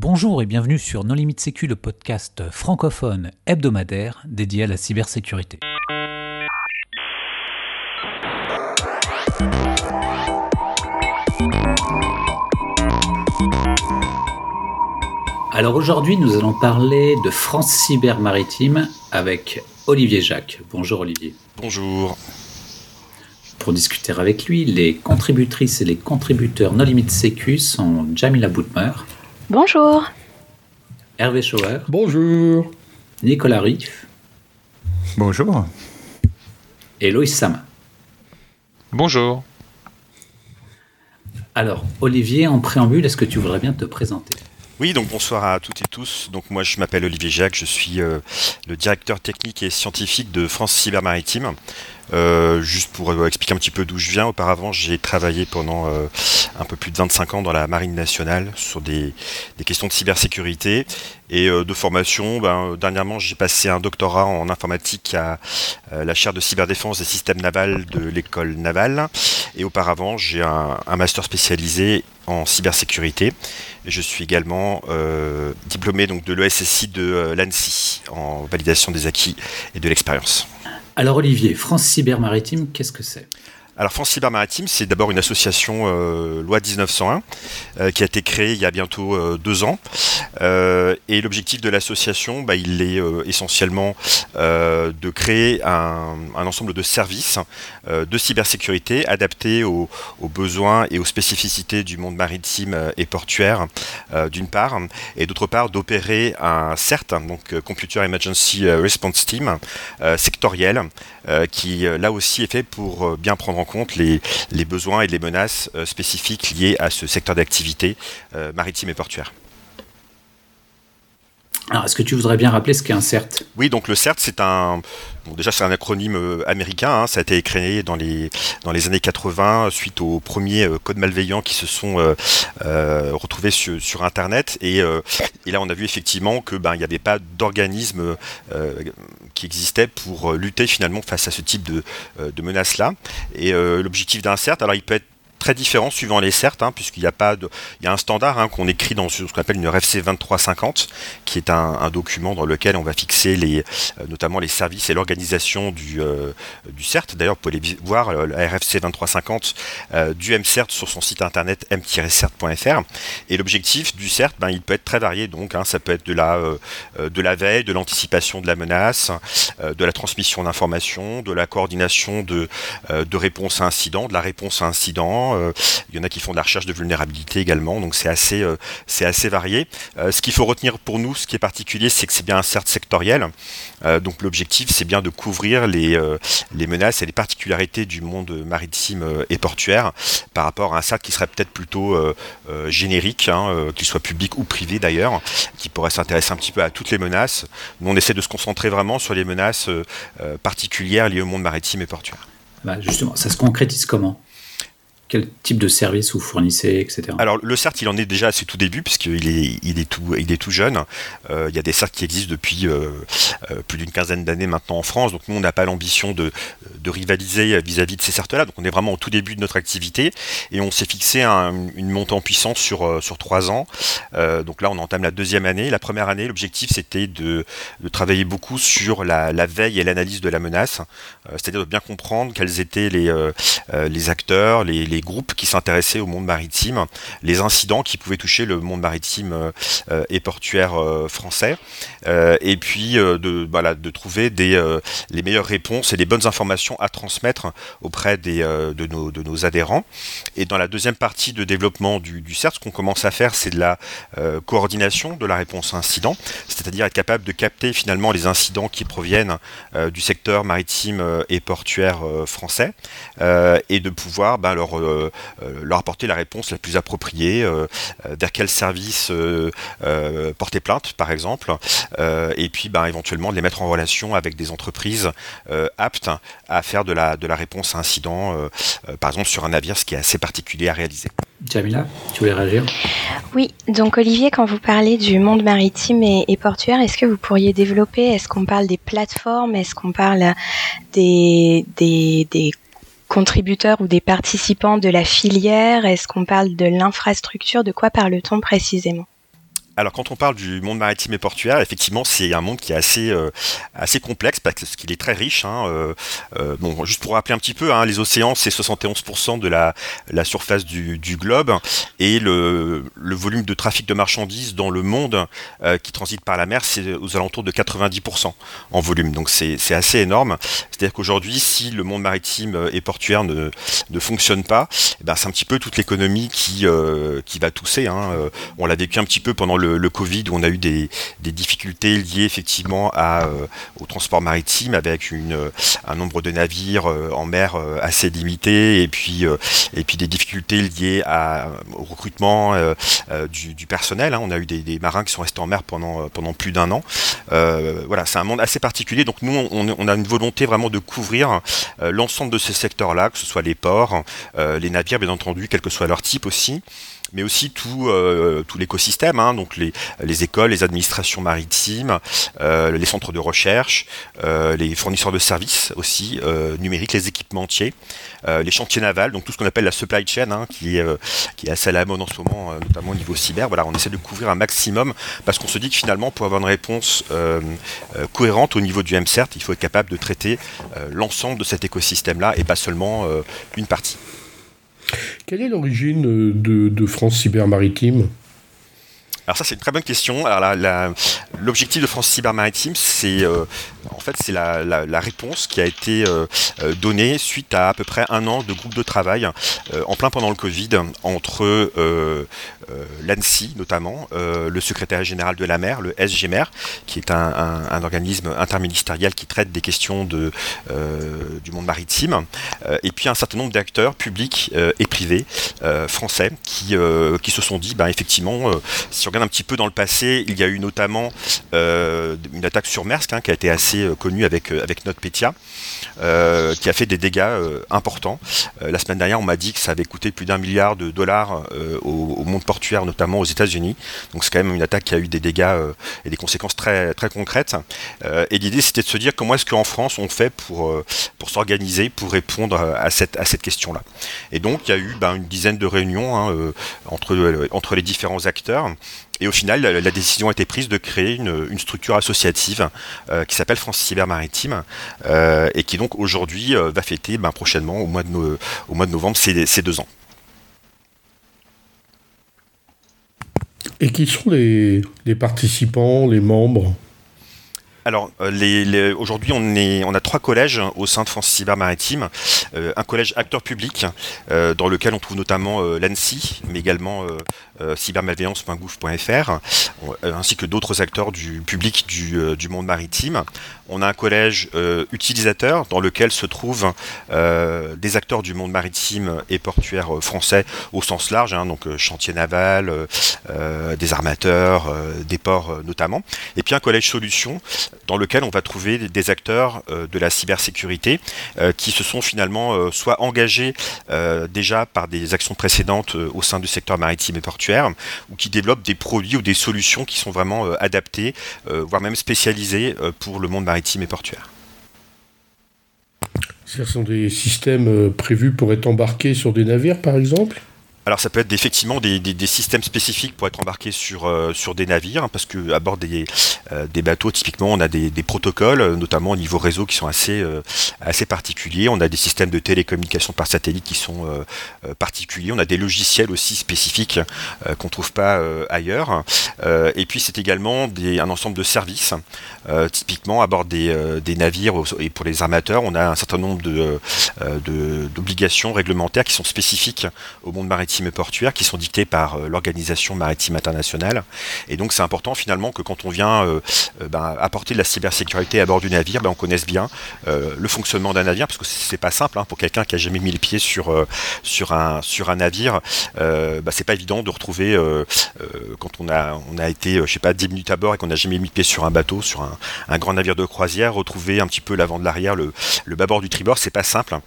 Bonjour et bienvenue sur Non Limite Sécu, le podcast francophone hebdomadaire dédié à la cybersécurité. Alors aujourd'hui, nous allons parler de France Cyber Maritime avec Olivier Jacques. Bonjour Olivier. Bonjour. Pour discuter avec lui, les contributrices et les contributeurs No Limite Sécu sont Jamila Boutmer. Bonjour. Hervé Schauer. Bonjour. Nicolas Riff. Bonjour. Et Loïs Sama. Bonjour. Alors, Olivier, en préambule, est-ce que tu voudrais bien te présenter? Oui, donc bonsoir à toutes et tous. Donc moi je m'appelle Olivier Jacques, je suis euh, le directeur technique et scientifique de France Cyber Maritime. Euh, juste pour euh, expliquer un petit peu d'où je viens, auparavant j'ai travaillé pendant un peu plus de 25 ans dans la Marine nationale sur des, questions de cybersécurité et de formation. Ben, dernièrement j'ai passé un doctorat en informatique à la chaire de cyberdéfense des systèmes navals de l'école navale et auparavant j'ai un master spécialisé en cybersécurité. Je suis également euh, diplômé donc, de l'ESSI de euh, l'ANSI en validation des acquis et de l'expérience. Alors Olivier, France Cyber Maritime, qu'est-ce que c'est? Alors France Cyber Maritime, c'est d'abord une association euh, loi 1901 euh, qui a été créée il y a bientôt euh, deux ans. et l'objectif de l'association, bah, il est essentiellement de créer un, ensemble de services de cybersécurité adaptés aux, besoins et aux spécificités du monde maritime et portuaire, d'une part, et d'autre part d'opérer un CERT, donc Computer Emergency Response Team, sectoriel, qui là aussi est fait pour bien prendre en compte les, besoins et les menaces euh, spécifiques liées à ce secteur d'activité euh, maritime et portuaire. Alors, est-ce que tu voudrais bien rappeler ce qu'est un CERT? Oui, donc le CERT, c'est un. déjà, c'est un acronyme euh, américain. Hein. ça a été créé dans les, années 80 suite aux premiers codes malveillants qui se sont retrouvés sur, Internet. Et, là, on a vu effectivement que ben, n'y avait pas d'organisme qui existait pour euh, lutter finalement face à ce type de, euh, de menaces-là. Et euh, l'objectif d'un CERT, alors il peut être très différent suivant les certes, hein, puisqu'il y a pas de, il y a un standard hein, qu'on écrit dans ce qu'on appelle une RFC 2350, qui est un, document dans lequel on va fixer les, euh, notamment les services et l'organisation du, euh, CERT. D'ailleurs, vous pouvez voir euh, la RFC 2350 du MCERT sur son site internet m-cert.fr. Et l'objectif du CERT, ben, il peut être très varié. Donc, hein, ça peut être de la, de la veille, de l'anticipation de la menace, de la transmission d'informations, de la coordination de, de réponse à incident, de la réponse à incident euh, il y en a qui font de la recherche de vulnérabilité également, donc c'est assez, euh, varié. Euh, ce qu'il faut retenir pour nous, ce qui est particulier, c'est que c'est bien un CERT sectoriel. donc l'objectif, c'est bien de couvrir les, les menaces et les particularités du monde maritime et portuaire par rapport à un CERT qui serait peut-être plutôt générique, hein, qu'il soit public ou privé d'ailleurs, qui pourrait s'intéresser un petit peu à toutes les menaces. Nous, on essaie de se concentrer vraiment sur les menaces particulières liées au monde maritime et portuaire. Bah, justement, ça se concrétise comment? Quel type de service vous fournissez, etc. Alors le CERT, il en est déjà à ses tout débuts puisqu'il est, il est tout, il est tout jeune. Euh, il y a des CERT qui existent depuis euh, euh, plus d'une quinzaine d'années maintenant en France. Donc nous, on n'a pas l'ambition de, rivaliser vis-à-vis de ces CERT-là. Donc on est vraiment au tout début de notre activité et on s'est fixé une montée en puissance sur sur trois ans. donc là, on entame la deuxième année. La première année, l'objectif c'était de, travailler beaucoup sur la, veille et l'analyse de la menace, c'est-à-dire de bien comprendre quels étaient les les acteurs, les groupes qui s'intéressaient au monde maritime, les incidents qui pouvaient toucher le monde maritime euh, euh, et portuaire euh, français, et puis de, de trouver des, les meilleures réponses et les bonnes informations à transmettre auprès des, de, nos, de nos adhérents. Et dans la deuxième partie de développement du, CERT, ce qu'on commence à faire, c'est de la coordination de la réponse à incidents, c'est-à-dire être capable de capter finalement les incidents qui proviennent du secteur maritime et portuaire français, et de pouvoir ben, leur euh, euh, leur apporter la réponse la plus appropriée, euh, vers quel service porter plainte, par exemple, et puis ben, éventuellement de les mettre en relation avec des entreprises aptes à faire de la, de la réponse à incident, par exemple sur un navire, ce qui est assez particulier à réaliser. Jamila, tu voulais réagir? Oui, donc Olivier, quand vous parlez du monde maritime et, portuaire, est-ce que vous pourriez développer, est-ce qu'on parle des plateformes, est-ce qu'on parle des, des, des contributeurs ou des participants de la filière? Est-ce qu'on parle de l'infrastructure? De quoi parle-t-on précisément? Alors quand on parle du monde maritime et portuaire, effectivement, c'est un monde qui est assez euh, assez complexe parce qu'il est très riche. Hein, euh, euh, bon, juste pour rappeler un petit peu, hein, les océans, c'est 71% de la, la surface du, globe et le, le, volume de trafic de marchandises dans le monde qui transite par la mer, c'est aux alentours de 90% en volume. Donc c'est assez énorme. C'est-à-dire qu'aujourd'hui, si le monde maritime et portuaire ne, ne fonctionne pas, eh ben, c'est un petit peu toute l'économie qui qui va tousser. Hein. On l'a vécu un petit peu pendant le le, Covid où on a eu des, difficultés liées effectivement euh, au transport maritime avec euh, un nombre de navires euh, en mer assez limité et puis, des difficultés liées au recrutement du, personnel. Hein. On a eu des, marins qui sont restés en mer pendant, pendant plus d'un an. voilà, c'est un monde assez particulier. Donc nous, on, on a une volonté vraiment de couvrir l'ensemble de ces secteurs-là, que ce soit les ports, les navires, bien entendu, quel que soit leur type aussi mais aussi tout, euh, tout l'écosystème, hein, donc les, les, écoles, les administrations maritimes, euh, les centres de recherche, euh, les fournisseurs de services aussi numériques, les équipementiers, les chantiers navals, donc tout ce qu'on appelle la supply chain, hein, qui, est, qui est assez à la mode en ce moment, notamment au niveau cyber. Voilà, on essaie de couvrir un maximum parce qu'on se dit que finalement, pour avoir une réponse cohérente au niveau du MCERT, il faut être capable de traiter l'ensemble de cet écosystème-là et pas seulement une partie. Quelle est l'origine euh, de, de France Cyber Maritime alors ça c'est une très bonne question. L'objectif de France Cyber Maritime, c'est euh, en fait c'est la, réponse qui a été euh, donnée suite à à peu près un an de groupe de travail en plein pendant le Covid entre l'ANSI notamment, le secrétaire général de la mer, le SGMER, qui est un, organisme interministériel qui traite des questions de, du monde maritime, et puis un certain nombre d'acteurs publics et privés français qui, qui se sont dit, ben, effectivement, si on un petit peu dans le passé, il y a eu notamment euh, une attaque sur Maersk hein, qui a été assez euh, connue avec, euh, avec NotPetya, qui a fait des dégâts importants. la semaine dernière, on m'a dit que ça avait coûté plus d'un milliard de dollars au, monde portuaire, notamment aux États-Unis. Donc c'est quand même une attaque qui a eu des dégâts et des conséquences très, très concrètes. et l'idée, c'était de se dire comment est-ce qu'en France, on fait pour, pour s'organiser, pour répondre à cette, à cette question-là. Et donc, il y a eu ben, une dizaine de réunions hein, entre, entre les différents acteurs. Et au final, la, décision a été prise de créer une, structure associative euh, qui s'appelle France Cyber Maritime euh, et qui donc aujourd'hui euh, va fêter ben, prochainement au mois de, au mois de novembre ces, deux ans. Et qui sont les, participants, les membres? Alors, les, aujourd'hui, on, on a trois collèges au sein de France Cyber Maritime. un collège acteur public, dans lequel on trouve notamment l'ANSI, mais également euh, cybermalveillance.gouv.fr, euh, ainsi que d'autres acteurs du public du, euh, monde maritime. On a un collège utilisateur dans lequel se trouvent des acteurs du monde maritime et portuaire français au sens large, hein, donc chantier naval, des armateurs, des ports notamment. Et puis un collège solution dans lequel on va trouver des acteurs de la cybersécurité qui se sont finalement soit engagés déjà par des actions précédentes au sein du secteur maritime et portuaire, ou qui développent des produits ou des solutions qui sont vraiment euh, adaptés, euh, voire même spécialisés euh, pour le monde maritime et portuaire. Ce sont des systèmes prévus pour être embarqués sur des navires, par exemple? Alors ça peut être effectivement des, systèmes spécifiques pour être embarqués sur, euh, sur des navires, hein, parce que à bord des, euh, des bateaux, typiquement, on a des, protocoles, euh, notamment au niveau réseau, qui sont assez, assez particuliers. On a des systèmes de télécommunication par satellite qui sont particuliers. On a des logiciels aussi spécifiques qu'on trouve pas ailleurs. et puis c'est également des, un ensemble de services. typiquement à bord des, des, navires et pour les armateurs, on a un certain nombre de d'obligations réglementaires qui sont spécifiques au monde maritime et portuaires qui sont dictés par euh, l'Organisation maritime internationale. Et donc c'est important finalement que quand on vient euh, euh, ben, apporter de la cybersécurité à bord du navire, ben, on connaisse bien le fonctionnement d'un navire, parce que c'est pas simple hein, pour quelqu'un qui a jamais mis le pied sur, sur, un, sur un navire. Ben, c'est pas évident de retrouver quand on a, on a été, je sais pas, 10 minutes à bord et qu'on n'a jamais mis le pied sur un bateau, sur un, un, grand navire de croisière, retrouver un petit peu l'avant de l'arrière, le, le bâbord du tribord, c'est pas simple.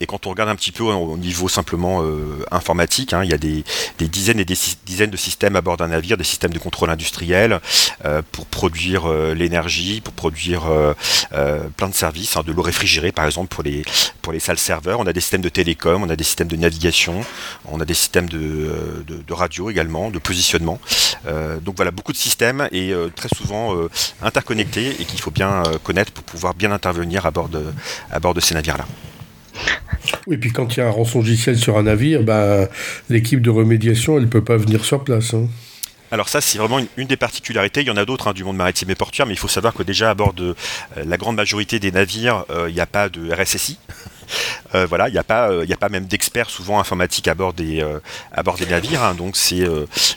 Et quand on regarde un petit peu au niveau simplement informatique, hein, il y a des, dizaines et des dizaines de systèmes à bord d'un navire, des systèmes de contrôle industriel pour produire l'énergie, pour produire plein de services, hein, de l'eau réfrigérée par exemple pour les, pour les salles serveurs. On a des systèmes de télécom, on a des systèmes de navigation, on a des systèmes de, de, radio également, de positionnement. donc voilà, beaucoup de systèmes et très souvent interconnectés et qu'il faut bien connaître pour pouvoir bien intervenir à bord de, à bord de ces navires-là. Oui, puis quand il y a un rançongiciel sur un navire, bah, l'équipe de remédiation, elle ne peut pas venir sur place. Hein. Alors ça, c'est vraiment une, des particularités. Il y en a d'autres hein, du monde maritime et portuaire, mais il faut savoir que déjà à bord de euh, la grande majorité des navires, euh, il n'y a pas de RSSI. Euh, voilà, il n'y a pas, il a pas même d'experts souvent informatiques à bord des, à bord des navires. Hein. donc c'est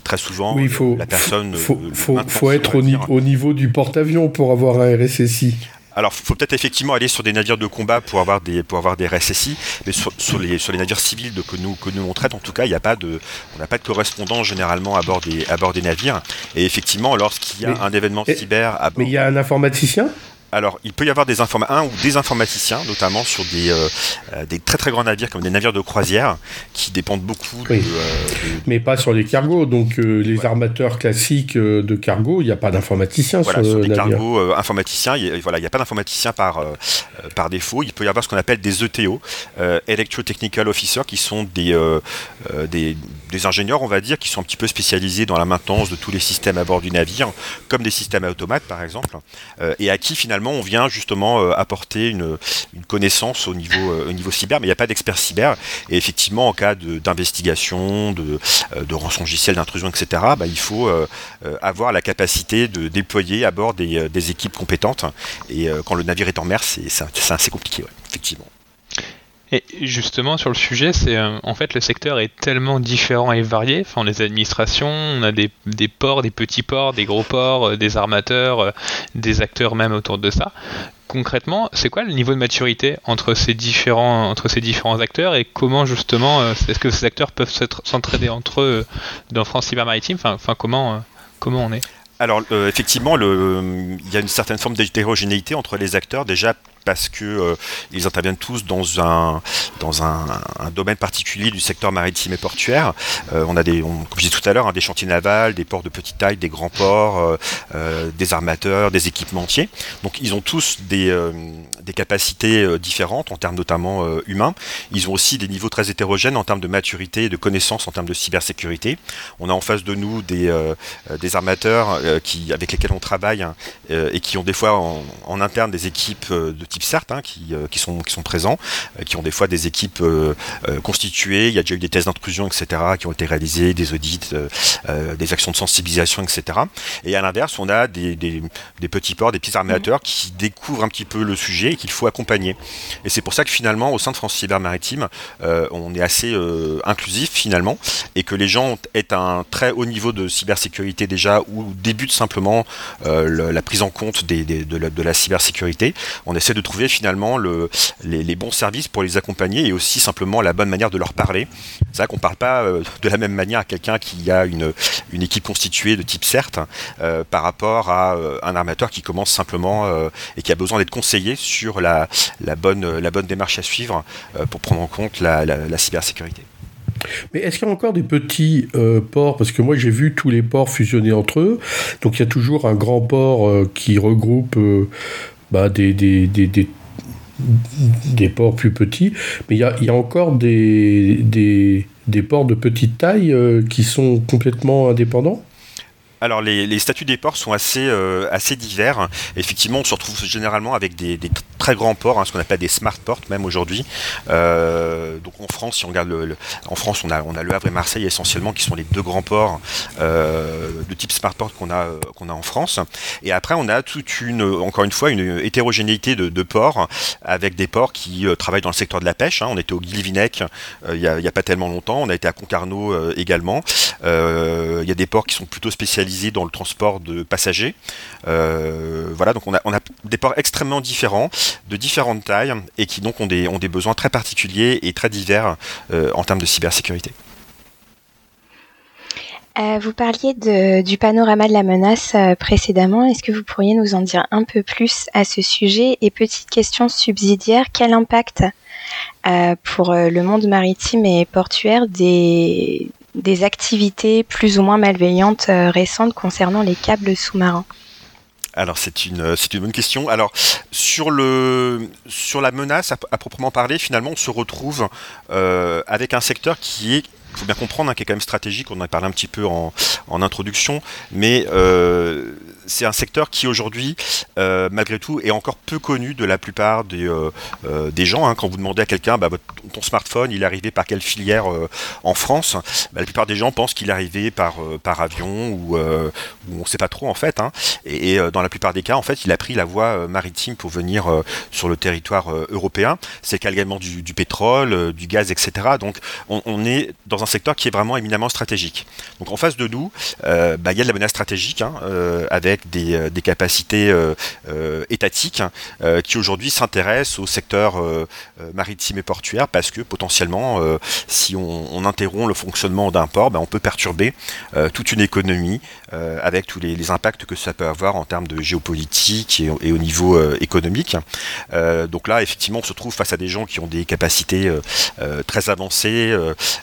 très souvent oui, faut, la personne. Faut, faut, faut être au, au, niveau du porte-avions pour avoir un RSSI. Alors, il faut peut-être effectivement aller sur des navires de combat pour avoir des, pour avoir des RSSI, mais sur, les, sur les navires civils de, que, nous, que nous on traite, en tout cas, il n'y a pas de, on n'a pas de correspondant généralement à bord des, à bord des navires. Et effectivement, lorsqu'il y a un événement cyber à bord, Mais il y a un informaticien? Alors, il peut y avoir des un ou des informaticiens, notamment sur des, euh, euh, des très très grands navires comme des navires de croisière, qui dépendent beaucoup de, euh, Mais pas sur les cargos. Donc, les armateurs classiques de cargo, il n'y a pas d'informaticien voilà, sur, les cargos informaticiens. Il voilà, n'y a pas d'informaticien par, par défaut. Il peut y avoir ce qu'on appelle des ETO, Electro-Technical Officers, qui sont des, des, des, ingénieurs, on va dire, qui sont un petit peu spécialisés dans la maintenance de tous les systèmes à bord du navire, comme des systèmes automates, par exemple, et à qui finalement on vient justement euh, apporter une, connaissance au niveau, euh, au niveau cyber, mais il n'y a pas d'expert cyber. Et effectivement, en cas d'investigation, de, euh, de, d'intrusion, etc., bah, il faut avoir la capacité de déployer à bord des, équipes compétentes. Et quand le navire est en mer, c'est assez compliqué, effectivement. Et justement sur le sujet, c'est en fait le secteur est tellement différent et varié. Enfin, les administrations, on a des, ports, des petits ports, des gros ports, des armateurs, des acteurs même autour de ça. Concrètement, c'est quoi le niveau de maturité entre ces différents entre ces différents acteurs et comment justement est-ce que ces acteurs peuvent s'entraider entre eux dans France Cyber Maritime Enfin, comment comment on est? Alors effectivement, il y a une certaine forme d'hétérogénéité entre les acteurs. Déjà, parce que euh, ils interviennent tous dans un dans un, domaine particulier du secteur maritime et portuaire. Euh, on a des, comme je disais tout à l'heure, hein, des chantiers navals, des ports de petite taille, des grands ports, euh, des armateurs, des équipementiers. Donc ils ont tous des des capacités différentes en termes notamment humains. Ils ont aussi des niveaux très hétérogènes en termes de maturité et de connaissances en termes de cybersécurité. On a en face de nous des des armateurs qui avec lesquels on travaille hein, et qui ont des fois en, en interne des équipes de type CERT hein, qui, euh, qui, sont, qui sont présents, euh, qui ont des fois des équipes euh, constituées, il y a déjà eu des tests d'intrusion, etc., qui ont été réalisés, des audits, des actions de sensibilisation, etc. Et à l'inverse, on a des, des, petits ports, des petits armateurs mmh. qui découvrent un petit peu le sujet et qu'il faut accompagner. Et c'est pour ça que finalement, au sein de France Cyber Maritime, on est assez inclusif finalement, et que les gens aient un très haut niveau de cybersécurité déjà, ou débutent simplement la prise en compte des, de, la, de, la, cybersécurité. On essaie de trouver finalement le, les, bons services pour les accompagner et aussi simplement la bonne manière de leur parler. C'est vrai qu'on ne parle pas euh, de la même manière à quelqu'un qui a une, une équipe constituée de type CERT euh, par rapport à euh, un armateur qui commence simplement et qui a besoin d'être conseillé sur la, la, bonne, la bonne démarche à suivre pour prendre en compte la, la, cybersécurité. Mais est-ce qu'il y a encore des petits ports? Parce que moi j'ai vu tous les ports fusionner entre eux. Donc il y a toujours un grand port qui regroupe bah, des, des, ports plus petits, mais il y a, encore des, des, des ports de petite taille euh, qui sont complètement indépendants alors les, statuts des ports sont assez, euh, assez divers. Effectivement, on se retrouve généralement avec des, très grands ports, hein, ce qu'on appelle des smart ports même aujourd'hui. Euh, donc en France, si on regarde le, en France, on a, on a le Havre et Marseille essentiellement qui sont les deux grands ports euh, de type smart port qu'on a, a en France. Et après, on a toute une, encore une fois, une hétérogénéité de, ports avec des ports qui travaillent dans le secteur de la pêche. Hein. On était au Guilvinec il n'y a, pas tellement longtemps. On a été à Concarneau également. Il y a des ports qui sont plutôt spécialisés dans le transport de passagers. Euh, voilà, donc on a, des ports extrêmement différents, de différentes tailles, et qui donc ont des, besoins très particuliers et très divers euh, en termes de cybersécurité. Euh, vous parliez du panorama de la menace précédemment. Est-ce que vous pourriez nous en dire un peu plus à ce sujet? Et petite question subsidiaire, quel impact pour le monde maritime et portuaire des, des activités plus ou moins malveillantes récentes concernant les câbles sous-marins. Alors c'est une c'est une bonne question. Alors sur le sur la menace à, proprement parler, finalement on se retrouve avec un secteur qui est il faut bien comprendre hein, qui est quand même stratégique, on en a parlé un petit peu en, introduction, mais euh, c'est un secteur qui aujourd'hui, euh, malgré tout, est encore peu connu de la plupart des, euh, euh, gens. Hein. Quand vous demandez à quelqu'un, bah, ton smartphone, il est arrivé par quelle filière en France bah, La plupart des gens pensent qu'il est arrivé par, par avion ou, on ne sait pas trop en fait. Hein. Et, dans la plupart des cas, en fait, il a pris la voie maritime pour venir sur le territoire européen. C'est également du, pétrole, du gaz, etc. Donc on, on, est dans un secteur qui est vraiment éminemment stratégique. Donc en face de nous, bah, il y a de la menace stratégique hein, avec des, euh, capacités euh, euh, étatiques qui aujourd'hui s'intéressent au secteur maritime et portuaire parce que potentiellement, si on, interrompt le fonctionnement d'un port, ben, on peut perturber toute une économie avec tous les, impacts que ça peut avoir en termes de géopolitique et, au niveau économique. donc là, effectivement, on se trouve face à des gens qui ont des capacités très avancées,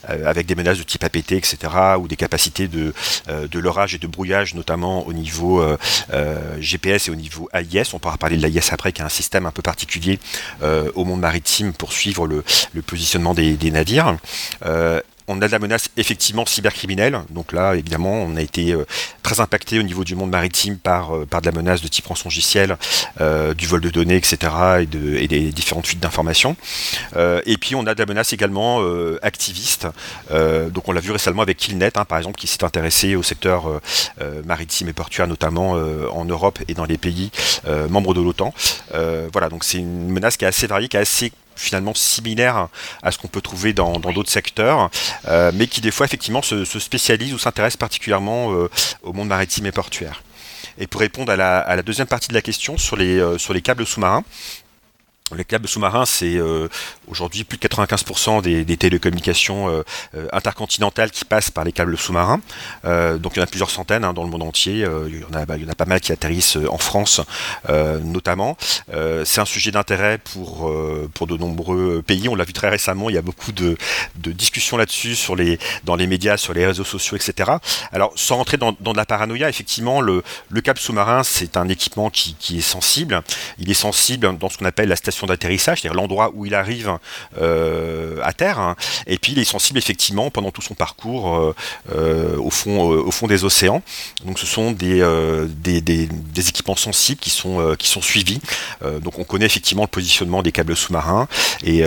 avec des menaces de type APT, etc., ou des capacités de, de l'orage et de brouillage, notamment au niveau GPS et au niveau AIS. On pourra parler de l'AIS après, qui est un système un peu particulier euh, au monde maritime pour suivre le, positionnement des, des navires. On a de la menace effectivement cybercriminelle. Donc là, évidemment, on a été euh, très impacté au niveau du monde maritime par, euh, de la menace de type rançongiciel, euh, du vol de données, etc. et des différentes fuites d'informations. et puis on a de la menace également activiste. donc on l'a vu récemment avec Killnet, hein, par exemple, qui s'est intéressé au secteur maritime et portuaire, notamment en Europe et dans les pays membres de l'OTAN. voilà, donc c'est une menace qui est assez variée, qui est assez finalement similaire à ce qu'on peut trouver dans d'autres secteurs, euh, mais qui des fois effectivement se, spécialise ou s'intéresse particulièrement euh, au monde maritime et portuaire. Et pour répondre à la, deuxième partie de la question sur les, euh, sur les câbles sous-marins, les câbles sous-marins, c'est euh, aujourd'hui plus de 95% des, des, télécommunications euh, euh, intercontinentales qui passent par les câbles sous-marins. donc il y en a plusieurs centaines hein, dans le monde entier. il, y en a, bah, il y en a pas mal qui atterrissent en France notamment. c'est un sujet d'intérêt pour, pour de nombreux pays. On l'a vu très récemment. Il y a beaucoup de, de discussions là-dessus dans les médias, sur les réseaux sociaux, etc. Alors sans rentrer dans, dans de la paranoïa, effectivement, le, le câble sous-marin, c'est un équipement qui, qui est sensible. Il est sensible dans ce qu'on appelle la station d'atterrissage, c'est-à-dire l'endroit où il arrive euh, à terre. Hein. Et puis il est sensible effectivement pendant tout son parcours euh, euh, au, fond, au fond des océans. Donc ce sont des, équipements sensibles qui sont, qui sont suivis. donc on connaît effectivement le positionnement des câbles sous-marins et,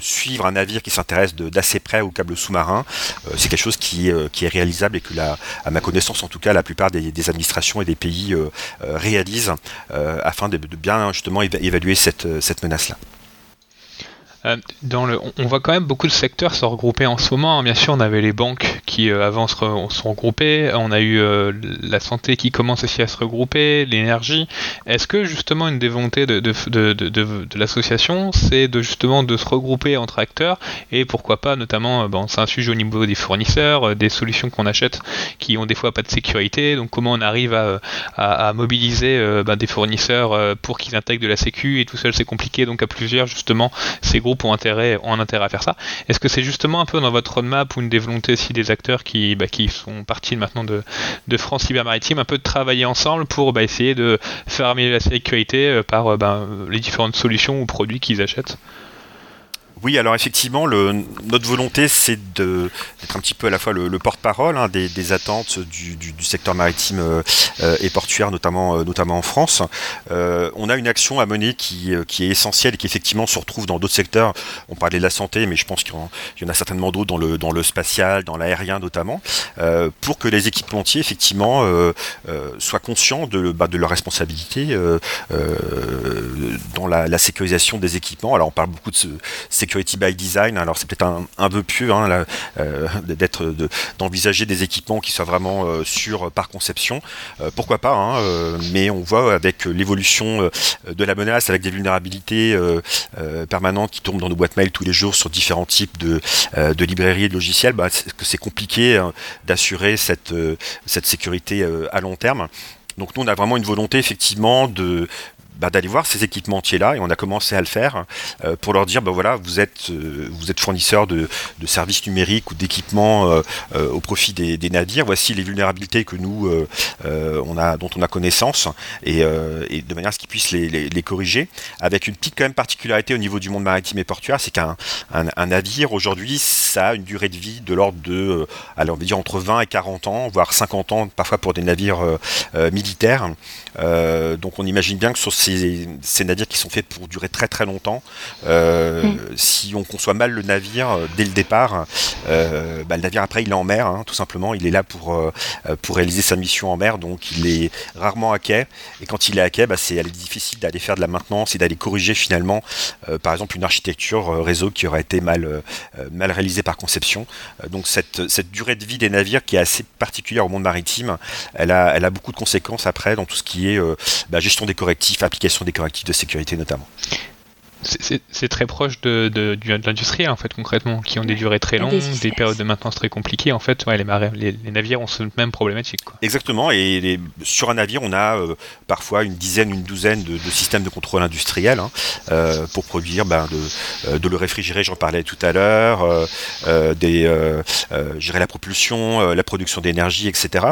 suivre un navire qui s'intéresse d'assez près aux câbles sous-marins, c'est quelque chose qui, est réalisable et que à ma connaissance en tout cas la plupart des, administrations et des pays réalisent afin de, de bien justement évaluer cette, euh, cette menace-là. Euh, on voit quand même beaucoup de secteurs se regrouper en ce moment. Hein. Bien sûr, on avait les banques qui euh, avant se, sont regroupées, on a eu euh, la santé qui commence aussi à se regrouper, l'énergie. Est-ce que justement une des volontés de, l'association, c'est de justement de se regrouper entre acteurs et pourquoi pas, notamment, bon, c'est un sujet au niveau des fournisseurs, des solutions qu'on achète qui ont des fois pas de sécurité. Donc comment on arrive à, mobiliser ben, des fournisseurs pour qu'ils intègrent de la sécu et tout seul c'est compliqué. Donc à plusieurs justement ces groupes ont intérêt, ont intérêt à faire ça. Est-ce que c'est justement un peu dans votre roadmap ou une des volontés aussi des acteurs qui, bah, qui sont partis maintenant de, de France Cyber Maritime, un peu de travailler ensemble pour bah, essayer de faire améliorer la sécurité euh, par euh, bah, les différentes solutions ou produits qu'ils achètent oui, alors effectivement, notre volonté, c'est d'être un petit peu à la fois le, porte-parole hein, des, attentes du, secteur maritime euh, euh, et portuaire, notamment, euh, notamment en France. on a une action à mener qui, est essentielle et qui effectivement se retrouve dans d'autres secteurs. On parlait de la santé, mais je pense qu'il y, en a certainement d'autres dans le, dans le spatial, dans l'aérien notamment, pour que les équipementiers effectivement soient conscients de, bah, de leur responsabilité dans la, la, sécurisation des équipements. Alors on parle beaucoup de ce, security by design. Alors c'est peut-être un, peu pieux hein, euh, d'être d'envisager des équipements qui soient vraiment euh, sûrs par conception. Euh, pourquoi pas hein, Mais on voit avec l'évolution de la menace, avec des vulnérabilités permanentes qui tombent dans nos boîtes mail tous les jours sur différents types de, de librairies et de logiciels, bah, que c'est compliqué hein, d'assurer cette, cette sécurité à long terme. Donc nous, on a vraiment une volonté effectivement de bah, d'aller voir ces équipementiers-là, et on a commencé à le faire pour leur dire, bah, voilà, vous êtes, vous êtes fournisseur de, services numériques ou d'équipements au profit des, navires, voici les vulnérabilités que nous, on a, dont on a connaissance, et, de manière à ce qu'ils puissent les, corriger, avec une petite quand même particularité au niveau du monde maritime et portuaire, c'est qu'un un, navire aujourd'hui, ça a une durée de vie de l'ordre de, alors on va dire entre 20 et 40 ans, voire 50 ans parfois pour des navires militaires. Euh, donc on imagine bien que sur ces, navires qui sont faits pour durer très très longtemps, euh, mm. si on conçoit mal le navire euh, dès le départ, bah, le navire après il est en mer, hein, tout simplement, il est là pour, pour réaliser sa mission en mer, donc il est rarement à quai, et quand il est à quai, bah, c'est difficile d'aller faire de la maintenance et d'aller corriger finalement, par exemple, une architecture réseau qui aurait été mal, mal réalisée par conception. donc cette, cette durée de vie des navires qui est assez particulière au monde maritime, elle a, elle a beaucoup de conséquences après dans tout ce qui est euh, bah, gestion des correctifs, application des correctifs de sécurité notamment. C'est très proche de, de, de l'industriel en fait concrètement, qui ont des durées très longues, des, périodes de maintenance très compliquées. En fait, ouais, les, les, navires ont cette même problématique. Quoi. Exactement. Et sur un navire, on a euh, parfois une dizaine, une douzaine de, systèmes de contrôle industriel hein, euh, pour produire ben, de, de, le réfrigérer. J'en parlais tout à l'heure, des gérer la propulsion, la production d'énergie, etc.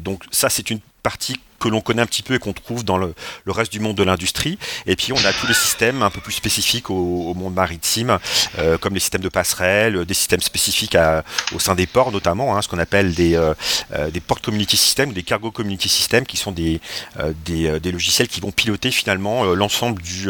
donc ça, c'est une partie que l'on connaît un petit peu et qu'on trouve dans le, reste du monde de l'industrie. Et puis on a tous les systèmes un peu plus spécifiques au, monde maritime, euh, comme les systèmes de passerelles, des systèmes spécifiques au sein des ports notamment, hein, ce qu'on appelle des, euh, euh, des port community systems ou des cargo community systems, qui sont des, des, logiciels qui vont piloter finalement l'ensemble du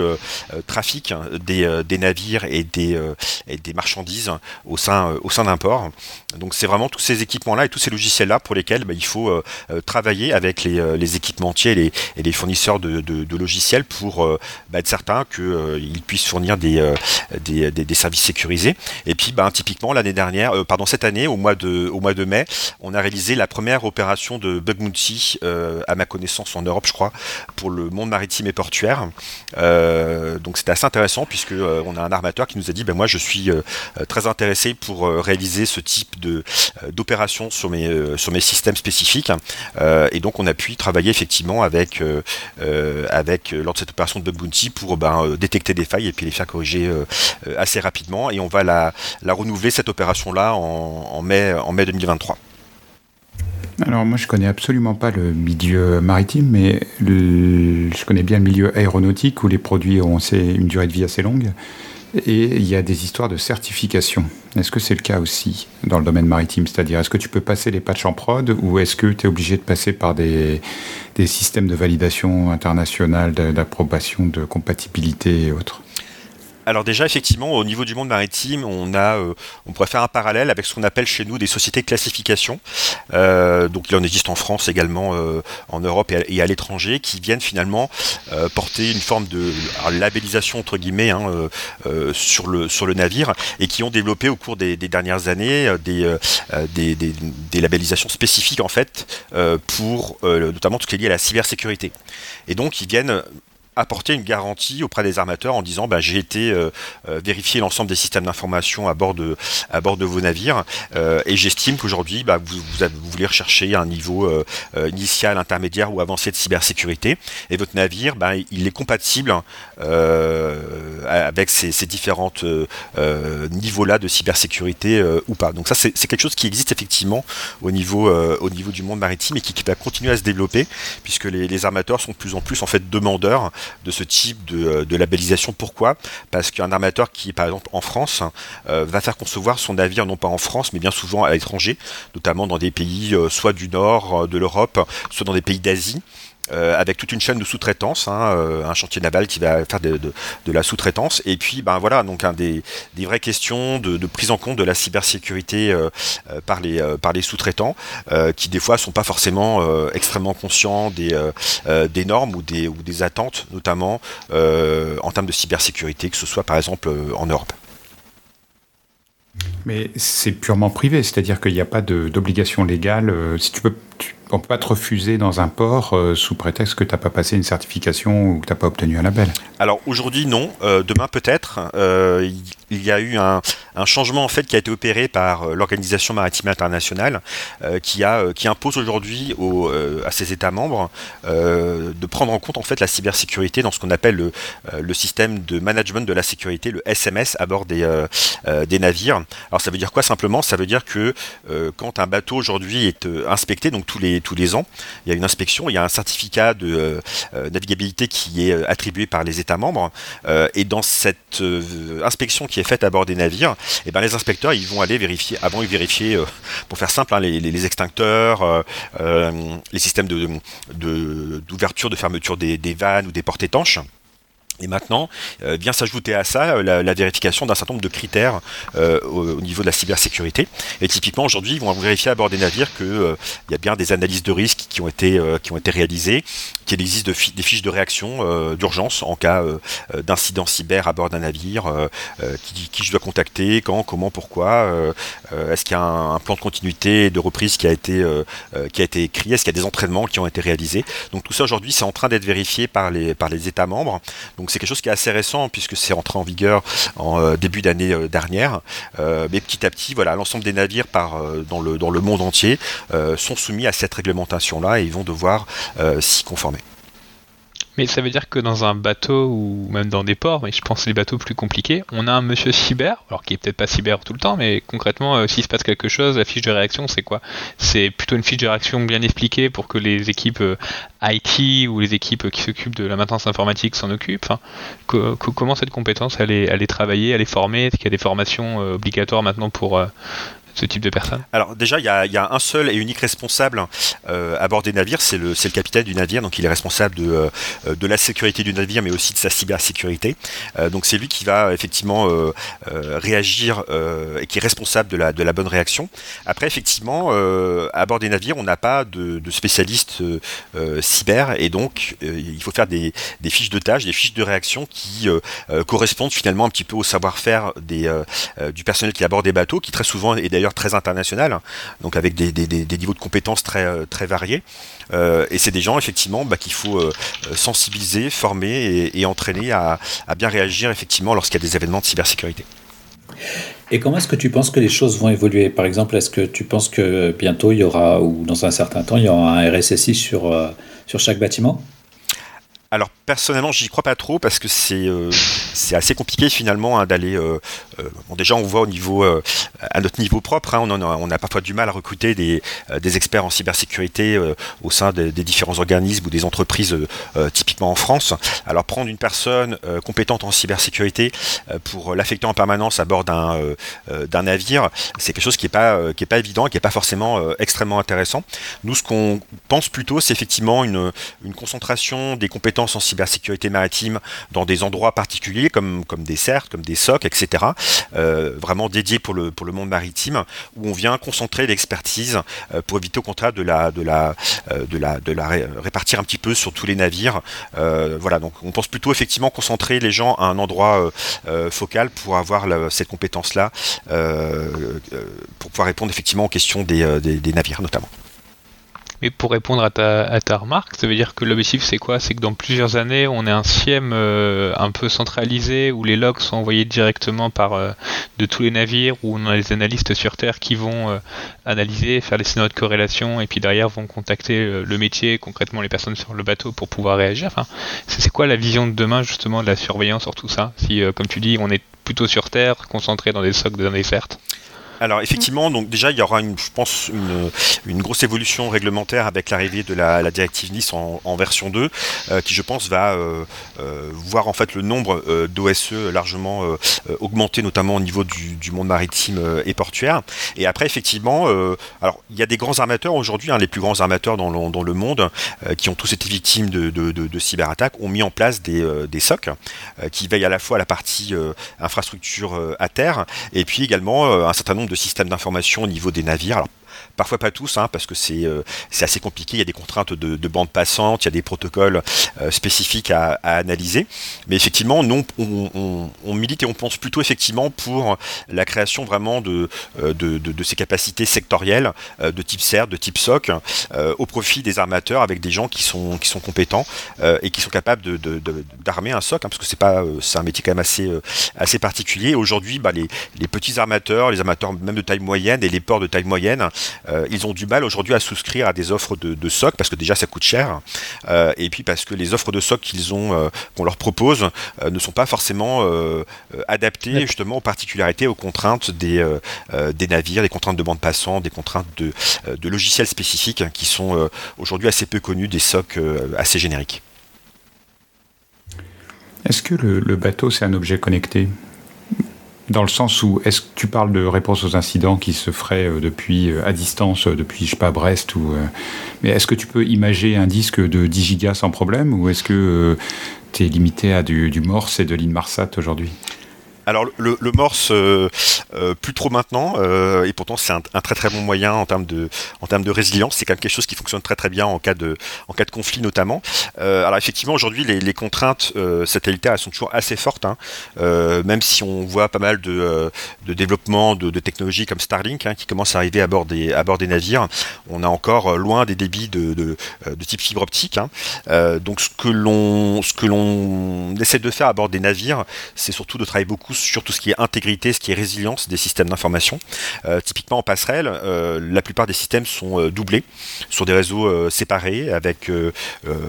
trafic des, navires et des, des marchandises au sein, au sein d'un port. Donc c'est vraiment tous ces équipements-là et tous ces logiciels-là pour lesquels bah, il faut travailler avec les, les équipementiers et les, et les fournisseurs de, logiciels pour euh, bah, être certain qu'ils euh, puissent fournir euh, des, services sécurisés. Et puis, bah, typiquement, l'année dernière, pardon, cette année, au mois, de, au mois de mai, on a réalisé la première opération de bug bounty, à ma connaissance en Europe, je crois, pour le monde maritime et portuaire. donc, c'était assez intéressant puisque on a un armateur qui nous a dit, ben moi, je suis très intéressé pour réaliser ce type de d'opération sur mes sur mes systèmes spécifiques. et donc, on a pu travailler effectivement avec, euh, euh, avec euh, lors de cette opération de bug bounty pour ben, détecter des failles et puis les faire corriger assez rapidement. Et on va la, la renouveler cette opération-là en, mai, en mai 2023. Alors moi je connais absolument pas le milieu maritime, mais je connais bien le milieu aéronautique où les produits ont une durée de vie assez longue. Et il y a des histoires de certification. Est-ce que c'est le cas aussi dans le domaine maritime? C'est-à-dire, est-ce que tu peux passer les patchs en prod ou est-ce que tu es obligé de passer par des, des systèmes de validation internationale, d'approbation, de compatibilité et autres? Alors déjà, effectivement, au niveau du monde maritime, euh, on pourrait faire un parallèle avec ce qu'on appelle chez nous des sociétés de classification. Euh, donc il en existe en France également, euh, en Europe et à, l'étranger, qui viennent finalement porter une forme de labellisation entre guillemets hein, sur le navire et qui ont développé au cours des, dernières années des, des, labellisations spécifiques en fait pour notamment tout ce qui est lié à la cybersécurité. Et donc ils viennent apporter une garantie auprès des armateurs en disant bah, j'ai été euh, euh, vérifier l'ensemble des systèmes d'information à bord de à bord de vos navires euh, et j'estime qu'aujourd'hui bah, vous, vous, voulez rechercher un niveau initial, intermédiaire ou avancé de cybersécurité et votre navire bah, il est compatible avec ces, différentes niveaux là de cybersécurité ou pas. Donc ça c'est quelque chose qui existe effectivement au niveau au niveau du monde maritime et qui, va continuer à se développer puisque les, les armateurs sont de plus en plus en fait demandeurs de ce type de, euh, labellisation. Pourquoi? Parce qu'un armateur qui est par exemple en France euh, va faire concevoir son navire non pas en France mais bien souvent à l'étranger, notamment dans des pays euh, soit du nord de l'Europe, soit dans des pays d'Asie. Euh, avec toute une chaîne de sous-traitance, hein, euh, un chantier naval qui va faire de, la sous-traitance, et puis ben voilà donc des, vraies questions de, prise en compte de la cybersécurité euh, par les sous-traitants, qui des fois sont pas forcément extrêmement conscients des normes ou des ou des attentes, notamment en termes de cybersécurité, que ce soit par exemple en Europe. Mais c'est purement privé, c'est-à-dire qu'il n'y a pas d'obligation légale. si tu peux, on peut pas te refuser dans un port euh, sous prétexte que tu n'as pas passé une certification ou que tu n'as pas obtenu un label. Alors aujourd'hui non, euh, demain peut-être. Euh, il y a eu un, changement en fait qui a été opéré par l'organisation maritime internationale qui impose aujourd'hui à ses États membres de prendre en compte en fait la cybersécurité dans ce qu'on appelle le, le, système de management de la sécurité, le SMS à bord des, des navires. Alors ça veut dire quoi simplement? Ça veut dire que quand un bateau aujourd'hui est inspecté, donc tous les tous les ans. Il y a une inspection, il y a un certificat de euh, euh, navigabilité qui est euh, attribué par les États membres. et dans cette inspection qui est faite à bord des navires, eh ben, les inspecteurs ils vont aller vérifier, avant ils vérifier, pour faire simple, hein, les, extincteurs, les systèmes d'ouverture, de, fermeture des vannes ou des portes étanches. Et maintenant, euh, vient s'ajouter à ça euh, la, vérification d'un certain nombre de critères euh, au, niveau de la cybersécurité. Et typiquement, aujourd'hui, ils vont vérifier à bord des navires qu'il y a bien des analyses de risque qui ont été, qui ont été réalisées, qu'il existe des fiches de réaction d'urgence en cas d'incident cyber à bord d'un navire, qui, je dois contacter, quand, comment, pourquoi, est-ce qu'il y a un, plan de continuité de reprise qui a été, qui a été écrit, est-ce qu'il y a des entraînements qui ont été réalisés? Donc tout ça, aujourd'hui, c'est en train d'être vérifié par les, par les États membres. Donc c'est quelque chose qui est assez récent puisque c'est entré en vigueur en euh, début d'année euh, dernière. Euh, mais petit à petit, voilà, l'ensemble des navires dans, le, dans le monde entier sont soumis à cette réglementation-là et ils vont devoir s'y conformer. Mais ça veut dire que dans un bateau ou même dans des ports, mais je pense les bateaux plus compliqués, on a un monsieur cyber, alors qui est peut-être pas cyber tout le temps, mais concrètement, euh, s'il se passe quelque chose, la fiche de réaction, c'est quoi? C'est plutôt une fiche de réaction bien expliquée pour que les équipes euh, IT ou les équipes qui s'occupent de la maintenance informatique s'en occupent. comment cette compétence elle est, elle est travaillée, elle est formée? Est-ce qu'il y a des formations euh, obligatoires maintenant pour ce type de personne Alors déjà, il y, a, un seul et unique responsable euh, à bord des navires, c'est le, capitaine du navire, donc il est responsable de, euh, la sécurité du navire, mais aussi de sa cybersécurité. Euh, donc c'est lui qui va effectivement réagir et qui est responsable de la, bonne réaction. Après, effectivement, à bord des navires, on n'a pas de, de spécialistes cyber, et donc il faut faire des, des, fiches de tâches, des fiches de réaction qui correspondent finalement un petit peu au savoir-faire du personnel qui est à bord des bateaux, qui très souvent est d'ailleurs très international, hein, donc avec des, niveaux de compétences très, euh, très variés. Euh, et c'est des gens effectivement bah, qu'il faut euh, sensibiliser, former et, entraîner à, bien réagir effectivement lorsqu'il y a des événements de cybersécurité. Et comment est-ce que tu penses que les choses vont évoluer? Par exemple, est-ce que tu penses que bientôt il y aura, ou dans un certain temps, il y aura un RSSI sur, sur chaque bâtiment? Alors personnellement, j'y crois pas trop parce que c'est euh, assez compliqué finalement hein, d'aller. Euh, euh, bon, déjà, on voit au niveau à notre niveau propre, hein, on, a, parfois du mal à recruter des, experts en cybersécurité au sein des, différents organismes ou des entreprises, typiquement en France. Alors prendre une personne compétente en cybersécurité pour l'affecter en permanence à bord d'un navire, c'est quelque chose qui est pas qui est pas évident, qui est pas forcément extrêmement intéressant. Nous, ce qu'on pense plutôt, c'est effectivement une une concentration des compétences en cybersécurité maritime dans des endroits particuliers comme, comme des CERT, comme des SOC, etc. Euh, vraiment dédiés pour le, pour le monde maritime, où on vient concentrer l'expertise euh, pour éviter au contraire de la, de la, euh, de la, de la répartir un petit peu sur tous les navires. voilà, donc on pense plutôt effectivement concentrer les gens à un endroit focal pour avoir cette compétence-là, pour pouvoir répondre effectivement aux questions des, des navires notamment. Mais pour répondre à ta, remarque, ça veut dire que l'objectif c'est quoi? C'est que dans plusieurs années, on ait un SIEM euh, un peu centralisé où les logs sont envoyés directement par euh, de tous les navires, où on a les analystes sur Terre qui vont euh, analyser, faire des scénarios de corrélation et puis derrière vont contacter le métier, concrètement les personnes sur le bateau pour pouvoir réagir. Enfin, c'est quoi la vision de demain justement de la surveillance sur tout ça? Si, comme tu dis, on est plutôt sur Terre, concentré dans des socs de données certes alors effectivement, donc déjà il y aura, une, je pense, une, grosse évolution réglementaire avec l'arrivée de la, directive Nice en, version 2, euh, qui je pense va euh, euh, voir en fait le nombre d'OSE largement augmenter, notamment au niveau du, monde maritime et portuaire. Et après effectivement, alors il y a des grands armateurs aujourd'hui, hein, les plus grands armateurs dans le, monde, qui ont tous été victimes de, cyberattaques, ont mis en place des, des SOC qui veillent à la fois à la partie infrastructure à terre et puis également un certain nombre de systèmes d'information au niveau des navires. Parfois pas tous, hein, parce que c'est c'est assez compliqué. Il y a des contraintes de, de bande passante, il y a des protocoles spécifiques à, analyser. Mais effectivement, nous, on, milite et on pense plutôt effectivement pour la création vraiment de, de, de, ces capacités sectorielles de type CERT, de type SOC, au profit des armateurs avec des gens qui sont, qui sont compétents et qui sont capables d'armer un SOC, hein, parce que c'est un métier quand même assez, assez particulier. Aujourd'hui, bah, les, les, petits armateurs, les armateurs même de taille moyenne et les ports de taille moyenne, ils ont du mal aujourd'hui à souscrire à des offres de, de SOC parce que déjà ça coûte cher, et puis parce que les offres de SOC qu'ils ont, qu'on leur propose, ne sont pas forcément adaptées justement aux particularités, aux contraintes des, des navires, des contraintes de bande passante, des contraintes de, de logiciels spécifiques qui sont aujourd'hui assez peu connus, des SOC assez génériques. Est-ce que le, bateau, c'est un objet connecté? Dans le sens où, est-ce que tu parles de réponse aux incidents qui se ferait euh, depuis, euh, à distance, euh, depuis, je sais pas, Brest ou. mais est-ce que tu peux imager un disque de 10 gigas sans problème ou est-ce que tu es limité à du, du Morse et de l'Inmarsat aujourd'hui? Alors le, Morse, euh, euh, plus trop maintenant, euh, et pourtant c'est un, très très bon moyen en termes de, en termes de résilience. C'est quand même quelque chose qui fonctionne très très bien en cas de, en cas de conflit notamment. alors effectivement aujourd'hui les, contraintes satellitaires elles sont toujours assez fortes, hein. même si on voit pas mal de, de développement de, technologies comme Starlink hein, qui commencent à arriver à bord des, à bord des navires. On est encore loin des débits de, de, type fibre optique. Hein. donc ce que l'on, ce que l'on essaie de faire à bord des navires, c'est surtout de travailler beaucoup sur tout ce qui est intégrité, ce qui est résilience des systèmes d'information. Euh, typiquement en passerelle, euh, la plupart des systèmes sont euh, doublés sur des réseaux séparés avec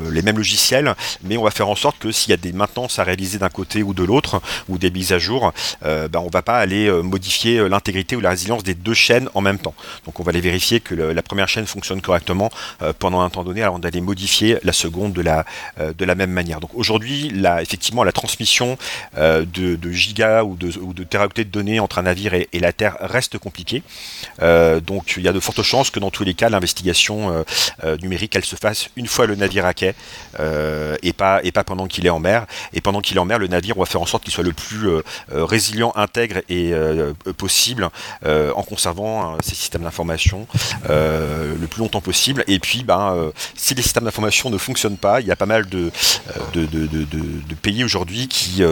les mêmes logiciels, mais on va faire en sorte que s'il y a des maintenances à réaliser d'un côté ou de l'autre, ou des mises à jour, ben, on ne va pas aller modifier l'intégrité ou la résilience des deux chaînes en même temps. Donc on va aller vérifier que la première chaîne fonctionne correctement pendant un temps donné avant d'aller modifier la seconde de la, de la même manière. Donc aujourd'hui, effectivement, la transmission de, de gigas ou de, ou de données entre un navire et, la Terre reste compliqué. Euh, donc il y a de fortes chances que dans tous les cas, l'investigation euh, euh, numérique, elle se fasse une fois le navire à quai et, pas, et pas pendant qu'il est en mer. Et pendant qu'il est en mer, le navire, on va faire en sorte qu'il soit le plus résilient, intègre et possible en conservant ses systèmes d'information le plus longtemps possible. Et puis, ben, si les systèmes d'information ne fonctionnent pas, il y a pas mal de, de, de, de pays aujourd'hui qui,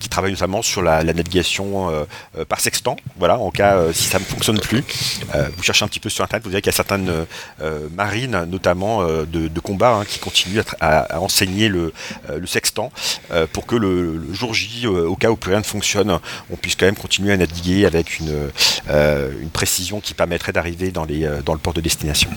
qui travaillent notamment sur la navigation euh, euh, par sextant. Voilà, en cas euh, si ça ne fonctionne plus, vous cherchez un petit peu sur internet, vous verrez qu'il y a certaines marines, notamment de, combat, hein, qui continuent à, enseigner le, sextant pour que le, jour J, au cas où plus rien ne fonctionne, on puisse quand même continuer à naviguer avec une, une précision qui permettrait d'arriver dans, dans le port de destination.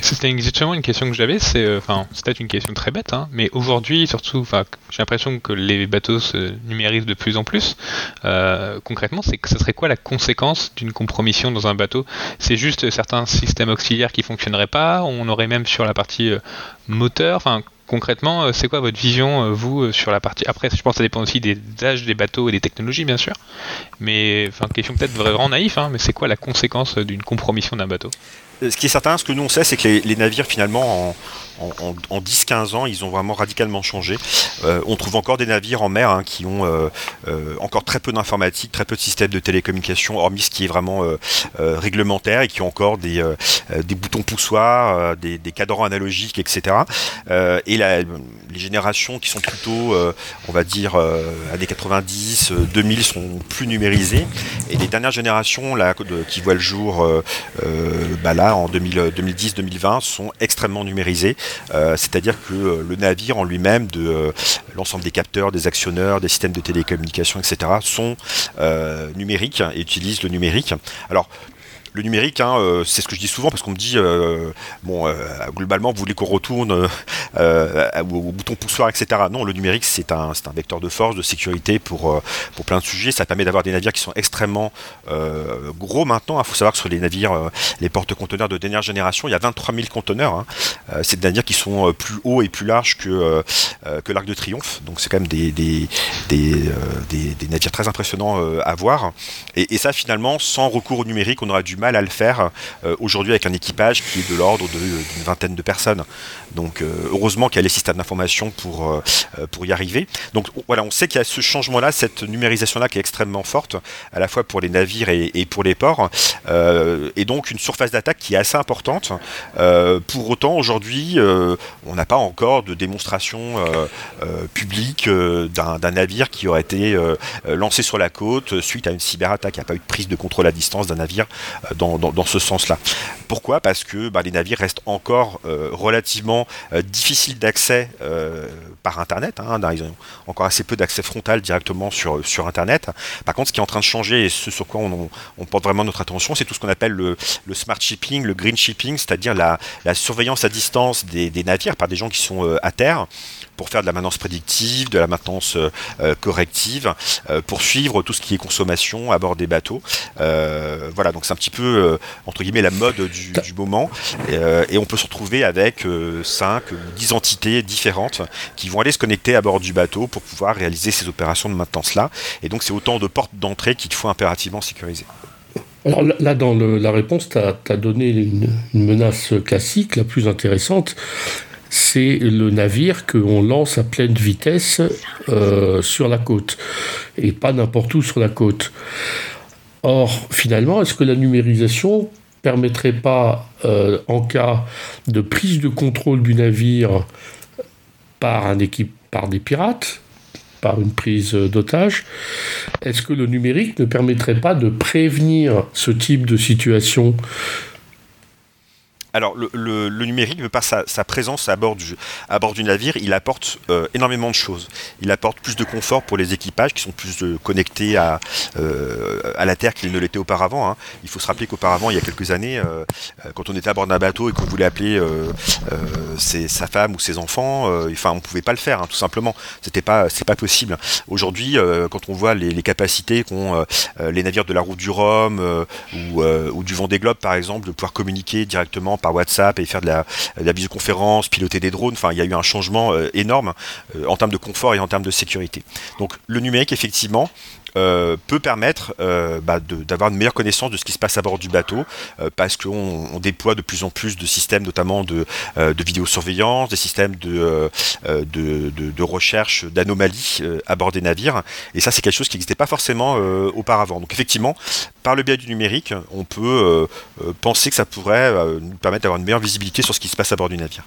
C'était exactement une question que j'avais. C'est, euh, enfin, c'est peut-être une question très bête, hein, mais aujourd'hui, surtout, j'ai l'impression que les bateaux se numérisent de plus en plus. Euh, concrètement, c'est que ce serait quoi la conséquence d'une compromission dans un bateau? C'est juste certains systèmes auxiliaires qui fonctionneraient pas? On aurait même sur la partie euh, moteur? Enfin, concrètement, c'est quoi votre vision, vous, sur la partie Après, je pense que ça dépend aussi des âges des bateaux et des technologies, bien sûr. Mais, enfin, question peut-être vraiment naïf, hein, mais c'est quoi la conséquence d'une compromission d'un bateau? Ce qui est certain, ce que nous on sait, c'est que les, navires finalement en, en, 10-15 ans, ils ont vraiment radicalement changé. Euh, on trouve encore des navires en mer hein, qui ont euh, euh, encore très peu d'informatique, très peu de systèmes de télécommunication, hormis ce qui est vraiment réglementaire et qui ont encore des, boutons poussoirs, des, cadrans analogiques, etc. et les générations qui sont plutôt, on va dire, années 90, 2000 sont plus numérisées. Et les dernières générations là, qui voient le jour bah là, en 2010-2020, sont extrêmement numérisées. Euh, c'est-à-dire que euh, le navire en lui-même, de euh, l'ensemble des capteurs, des actionneurs, des systèmes de télécommunication, etc., sont numériques et utilisent le numérique. Alors, le numérique, hein, euh, c'est ce que je dis souvent parce qu'on me dit, euh, bon, euh, globalement, vous voulez qu'on retourne au, bouton poussoir, etc. Non, le numérique, c'est un, vecteur de force, de sécurité pour, pour plein de sujets. Ça permet d'avoir des navires qui sont extrêmement gros maintenant. Il faut savoir que sur les navires, les porte-conteneurs de dernière génération, il y a 23 000 conteneurs. Hein. c'est des navires qui sont plus hauts et plus larges que, que l'Arc de Triomphe. Donc c'est quand même des, navires très impressionnants à voir. Et, et, ça, finalement, sans recours au numérique, on aura du mal à le faire aujourd'hui avec un équipage qui est de l'ordre d'une vingtaine de personnes. Donc heureusement qu'il y a les systèmes d'information pour, pour y arriver. Donc voilà, on sait qu'il y a ce changement-là, cette numérisation-là qui est extrêmement forte, à la fois pour les navires et, et pour les ports, et donc une surface d'attaque qui est assez importante. pour autant, aujourd'hui, on n'a pas encore de démonstration publique d'un navire qui aurait été lancé sur la côte suite à une cyberattaque. Il n'y a pas eu de prise de contrôle à distance d'un navire euh, dans, ce sens-là. Pourquoi? Parce que bah, les navires restent encore euh, relativement euh, difficiles d'accès par Internet. Hein, ils ont encore assez peu d'accès frontal directement sur, sur Internet. Par contre, ce qui est en train de changer et ce sur quoi on, porte vraiment notre attention, c'est tout ce qu'on appelle le, smart shipping, le green shipping, c'est-à-dire la, surveillance à distance des, navires par des gens qui sont à terre pour faire de la maintenance prédictive, de la maintenance euh, euh, corrective, euh, pour suivre tout ce qui est consommation à bord des bateaux. voilà, donc c'est un petit peu entre guillemets la mode du, moment, et on peut se retrouver avec 5 ou 10 entités différentes qui vont aller se connecter à bord du bateau pour pouvoir réaliser ces opérations de maintenance-là. Et donc c'est autant de portes d'entrée qu'il faut impérativement sécuriser. Alors là, dans la réponse, tu as, donné une, menace classique, la plus intéressante, c'est le navire qu'on lance à pleine vitesse euh, sur la côte, et pas n'importe où sur la côte. Or, finalement, est-ce que la numérisation permettrait pas, euh, en cas de prise de contrôle du navire par, un équipe, par des pirates, par une prise d'otage, est-ce que le numérique ne permettrait pas de prévenir ce type de situation alors, le, numérique, par sa, présence à bord, du, navire, il apporte euh, énormément de choses. Il apporte plus de confort pour les équipages qui sont plus euh, connectés à, euh, à la Terre qu'ils ne l'étaient auparavant. Hein. Il faut se rappeler qu'auparavant, il y a quelques années, quand on était à bord d'un bateau et qu'on voulait appeler sa femme ou ses enfants, on ne pouvait pas le faire, hein, tout simplement. C'était pas, pas possible. Aujourd'hui, quand on voit les, capacités qu'ont les navires de la route du Rhum ou, ou du Vendée Globe, par exemple, de pouvoir communiquer directement par WhatsApp et faire de la, visioconférence, piloter des drones. Enfin, il y a eu un changement euh, énorme euh, en termes de confort et en termes de sécurité. Donc, le numérique, effectivement, euh, peut permettre euh, bah, d'avoir une meilleure connaissance de ce qui se passe à bord du bateau, euh, parce qu'on on déploie de plus en plus de systèmes, notamment de, vidéosurveillance, des systèmes de, recherche d'anomalies à bord des navires, et ça c'est quelque chose qui n'existait pas forcément auparavant. Donc effectivement, par le biais du numérique, on peut penser que ça pourrait nous permettre d'avoir une meilleure visibilité sur ce qui se passe à bord du navire.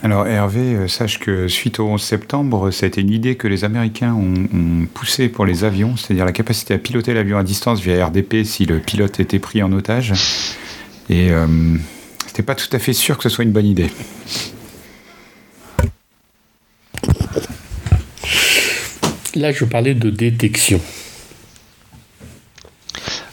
Alors Hervé, euh, sache que suite au 11 septembre, ça a été une idée que les Américains ont, poussée pour les avions, c'est-à-dire la capacité à piloter l'avion à distance via RDP si le pilote était pris en otage. Et euh, c'était pas tout à fait sûr que ce soit une bonne idée. Là, je parlais de détection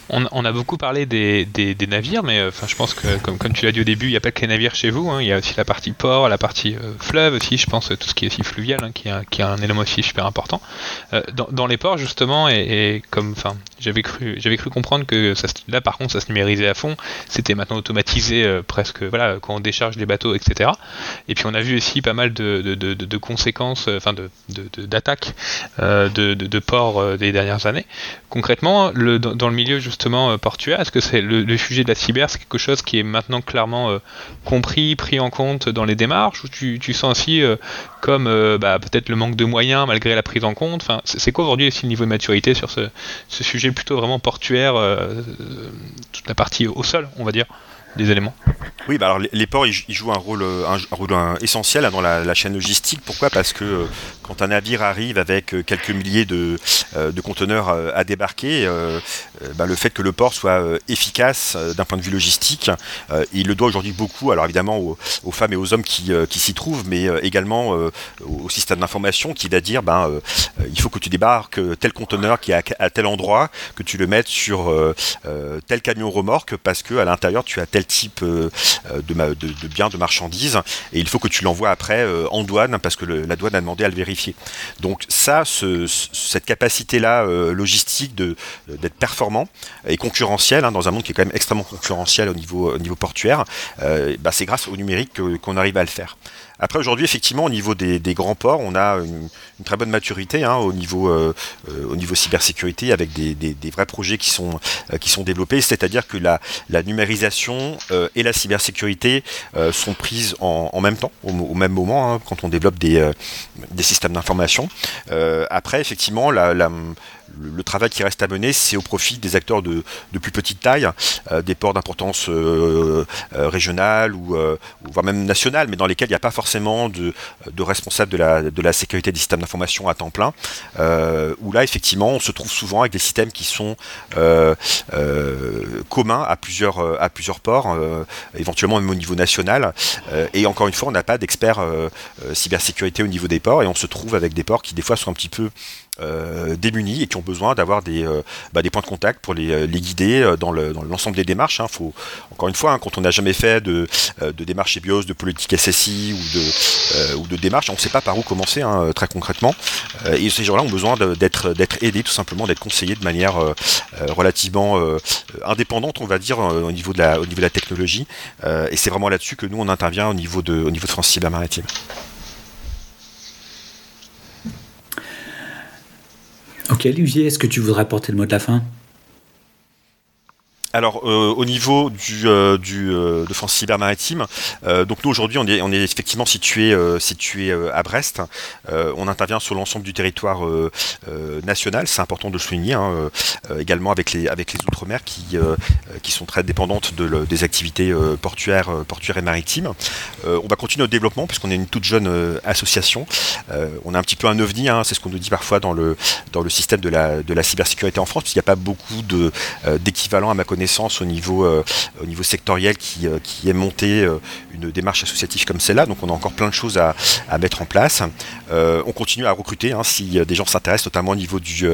on, a beaucoup parlé des, navires, mais euh, je pense que, comme, tu l'as dit au début, il n'y a pas que les navires chez vous. Hein. il y a aussi la partie port, la partie euh, fleuve aussi, je pense, tout ce qui est aussi fluvial, hein, qui, est, un élément aussi super important. Euh, dans, les ports, justement, et, comme j'avais cru, comprendre que là, par contre, ça se numérisait à fond. C'était maintenant automatisé presque, voilà, quand on décharge les bateaux, etc. Et puis on a vu aussi pas mal de, conséquences, enfin, d'attaques de, ports des dernières années. Concrètement, le, dans, le milieu justement euh, portuaire. Est-ce que c'est le, sujet de la cyber, c'est quelque chose qui est maintenant clairement euh, compris, pris en compte dans les démarches, ou tu, sens aussi euh, comme bah, peut-être le manque de moyens malgré la prise en compte? C'est quoi aujourd'hui aussi le niveau de maturité sur ce sujet plutôt vraiment portuaire, toute la partie au sol, on va dire? Des éléments Oui, bah alors les, ports, ils, jouent un rôle, un, rôle essentiel dans la, chaîne logistique. Pourquoi? Parce que euh, quand un navire arrive avec euh, quelques milliers de, euh, conteneurs à débarquer, bah, le fait que le port soit efficace d'un point de vue logistique, il le doit aujourd'hui beaucoup, alors évidemment aux, femmes et aux hommes qui, s'y trouvent, mais également au système d'information qui va dire ben, il faut que tu débarques tel conteneur qui est à, tel endroit, que tu le mettes sur tel camion remorque parce que à l'intérieur tu as tel type euh, de, de, biens, de marchandises, et il faut que tu l'envoies après euh, en douane parce que la douane a demandé à le vérifier. Donc ça, cette capacité-là euh, logistique d'être performant et concurrentiel hein, dans un monde qui est quand même extrêmement concurrentiel au niveau, niveau portuaire, bah, c'est grâce au numérique qu'on arrive à le faire. Après aujourd'hui, effectivement, au niveau des, grands ports, on a une, très bonne maturité hein, au niveau euh, euh, au niveau cybersécurité avec des, vrais projets qui sont euh, qui sont développés. C'est-à-dire que la, la numérisation et la cybersécurité sont prises en, même temps, au, même moment, hein, quand on développe des des systèmes d'information. après, effectivement, la le, travail qui reste à mener, c'est au profit des acteurs de, plus petite taille, euh, des ports d'importance euh, euh, régionale ou, voire même nationale, mais dans lesquels il n'y a pas forcément de, de responsable de la, sécurité des systèmes d'information à temps plein, où là, effectivement, on se trouve souvent avec des systèmes qui sont communs à plusieurs, à plusieurs ports, éventuellement même au niveau national. et encore une fois, on n'a pas d'experts cybersécurité au niveau des ports, et on se trouve avec des ports qui, des fois, sont un petit peu euh, démunis et qui ont besoin d'avoir des, euh, bah, points de contact pour les, euh, guider dans l'ensemble des démarches. Hein. Faut, encore une fois, hein, quand on n'a jamais fait de, de démarche EBIOS, de politique SSI ou de, ou de démarche, on ne sait pas par où commencer hein, très concrètement. et ces gens-là ont besoin d'être aidés, tout simplement, d'être conseillés de manière relativement indépendante, on va dire, au, niveau de la, technologie. et c'est vraiment là-dessus que nous, on intervient au niveau de, au niveau de France Cyber Ok, Olivier, est-ce que tu voudrais apporter le mot de la fin? Alors euh, au niveau euh, euh, de France Cyber Maritime, donc nous aujourd'hui on est, on est effectivement situé situé à Brest. on intervient sur l'ensemble du territoire national, c'est important de le souligner, hein, également avec les avec les outre-mer qui qui sont très dépendantes de, des activités portuaires portuaires et maritimes. on va continuer notre développement puisqu'on est une toute jeune association. on a un petit peu un ovni, hein, c'est ce qu'on nous dit parfois dans le dans le système de la de la cybersécurité en France, puisqu'il n'y a pas beaucoup de d'équivalents à ma connaissance au niveau, euh, au niveau sectoriel qui, euh, qui est monté euh, une démarche associative comme celle-là. Donc on a encore plein de choses à, à mettre en place. on continue à recruter hein, si des gens s'intéressent, notamment au niveau du,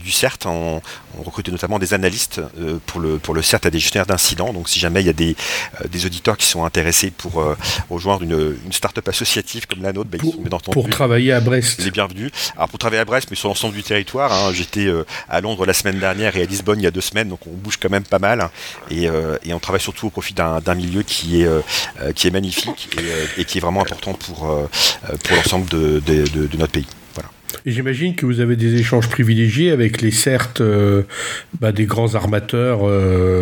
du CERT. On, on, recrute notamment des analystes pour, le, pour le CERT à des gestionnaires d'incidents. Donc si jamais il y a des, des auditeurs qui sont intéressés pour rejoindre une, une start-up associative comme la nôtre, ben, ils sont pour travailler à Brest. Les bienvenus. Alors pour travailler à Brest, mais sur l'ensemble du territoire. Hein, J'étais à Londres la semaine dernière et à Lisbonne il y a deux semaines, donc on bouge quand même pas mal. Euh, et, on travaille surtout au profit d'un milieu qui est, euh, euh, qui est magnifique et, qui est vraiment important pour, pour l'ensemble de, notre pays. Et j'imagine que vous avez des échanges privilégiés avec les certes bah, des grands armateurs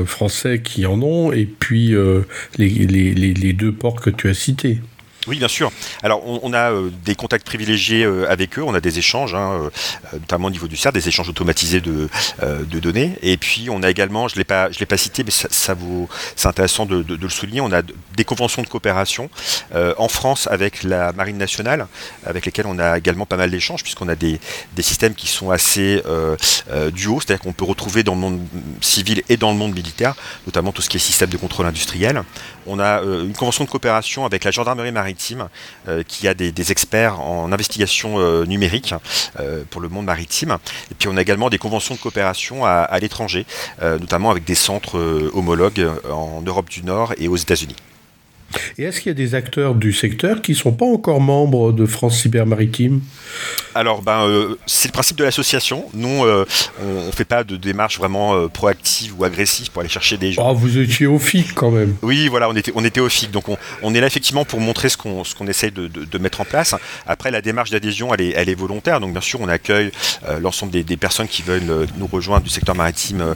français qui en ont et puis les, les, deux ports que tu as cités. Oui, bien sûr. Alors, on, a euh, des contacts privilégiés euh, avec eux, on a des échanges, hein, euh, notamment au niveau du CERT, des échanges automatisés de, données. Et puis, on a également, je ne l'ai pas, pas cité, mais ça, c'est intéressant de, le souligner, on a des conventions de coopération en France avec la Marine nationale, avec lesquelles on a également pas mal d'échanges, puisqu'on a des, des, systèmes qui sont assez duos, c'est-à-dire qu'on peut retrouver dans le monde civil et dans le monde militaire, notamment tout ce qui est système de contrôle industriel. On a une convention de coopération avec la gendarmerie euh, qui a des, experts en investigation euh, numérique euh, pour le monde maritime. Et puis on a également des conventions de coopération à l'étranger, notamment avec des centres homologues en Europe du Nord et aux États-Unis. Et est-ce qu'il y a des acteurs du secteur qui ne sont pas encore membres de France Cyber Maritime? Alors, ben, euh, c'est le principe de l'association. Nous, euh, on ne fait pas de démarche vraiment euh, proactive ou agressive pour aller chercher des gens. Ah, vous étiez au FIC quand même. Oui, voilà, on était, on était au FIC. Donc, on, est là effectivement pour montrer ce qu'on qu'on essaye de, mettre en place. Après, la démarche d'adhésion, elle est, elle est volontaire. Donc, bien sûr, on accueille l'ensemble des, personnes qui veulent nous rejoindre du secteur maritime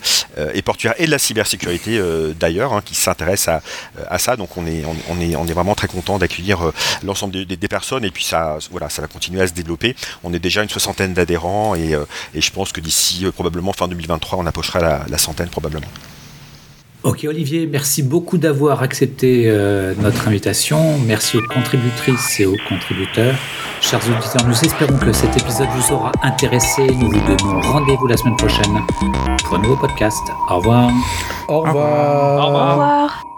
et portuaire et de la cybersécurité d'ailleurs, hein, qui s'intéressent à, à, ça. Donc, on est, on est, on est vraiment très content d'accueillir euh, l'ensemble des, personnes et puis ça, voilà, ça va continuer à se développer. On est déjà une soixantaine d'adhérents et, euh, je pense que d'ici euh, probablement fin 2023, on approchera la, centaine probablement. Ok Olivier, merci beaucoup d'avoir accepté notre invitation. Merci aux contributrices et aux contributeurs. Chers auditeurs, nous espérons que cet épisode vous aura intéressé. Nous vous donnons rendez-vous la semaine prochaine pour un nouveau podcast. Au revoir. Au revoir. Au revoir.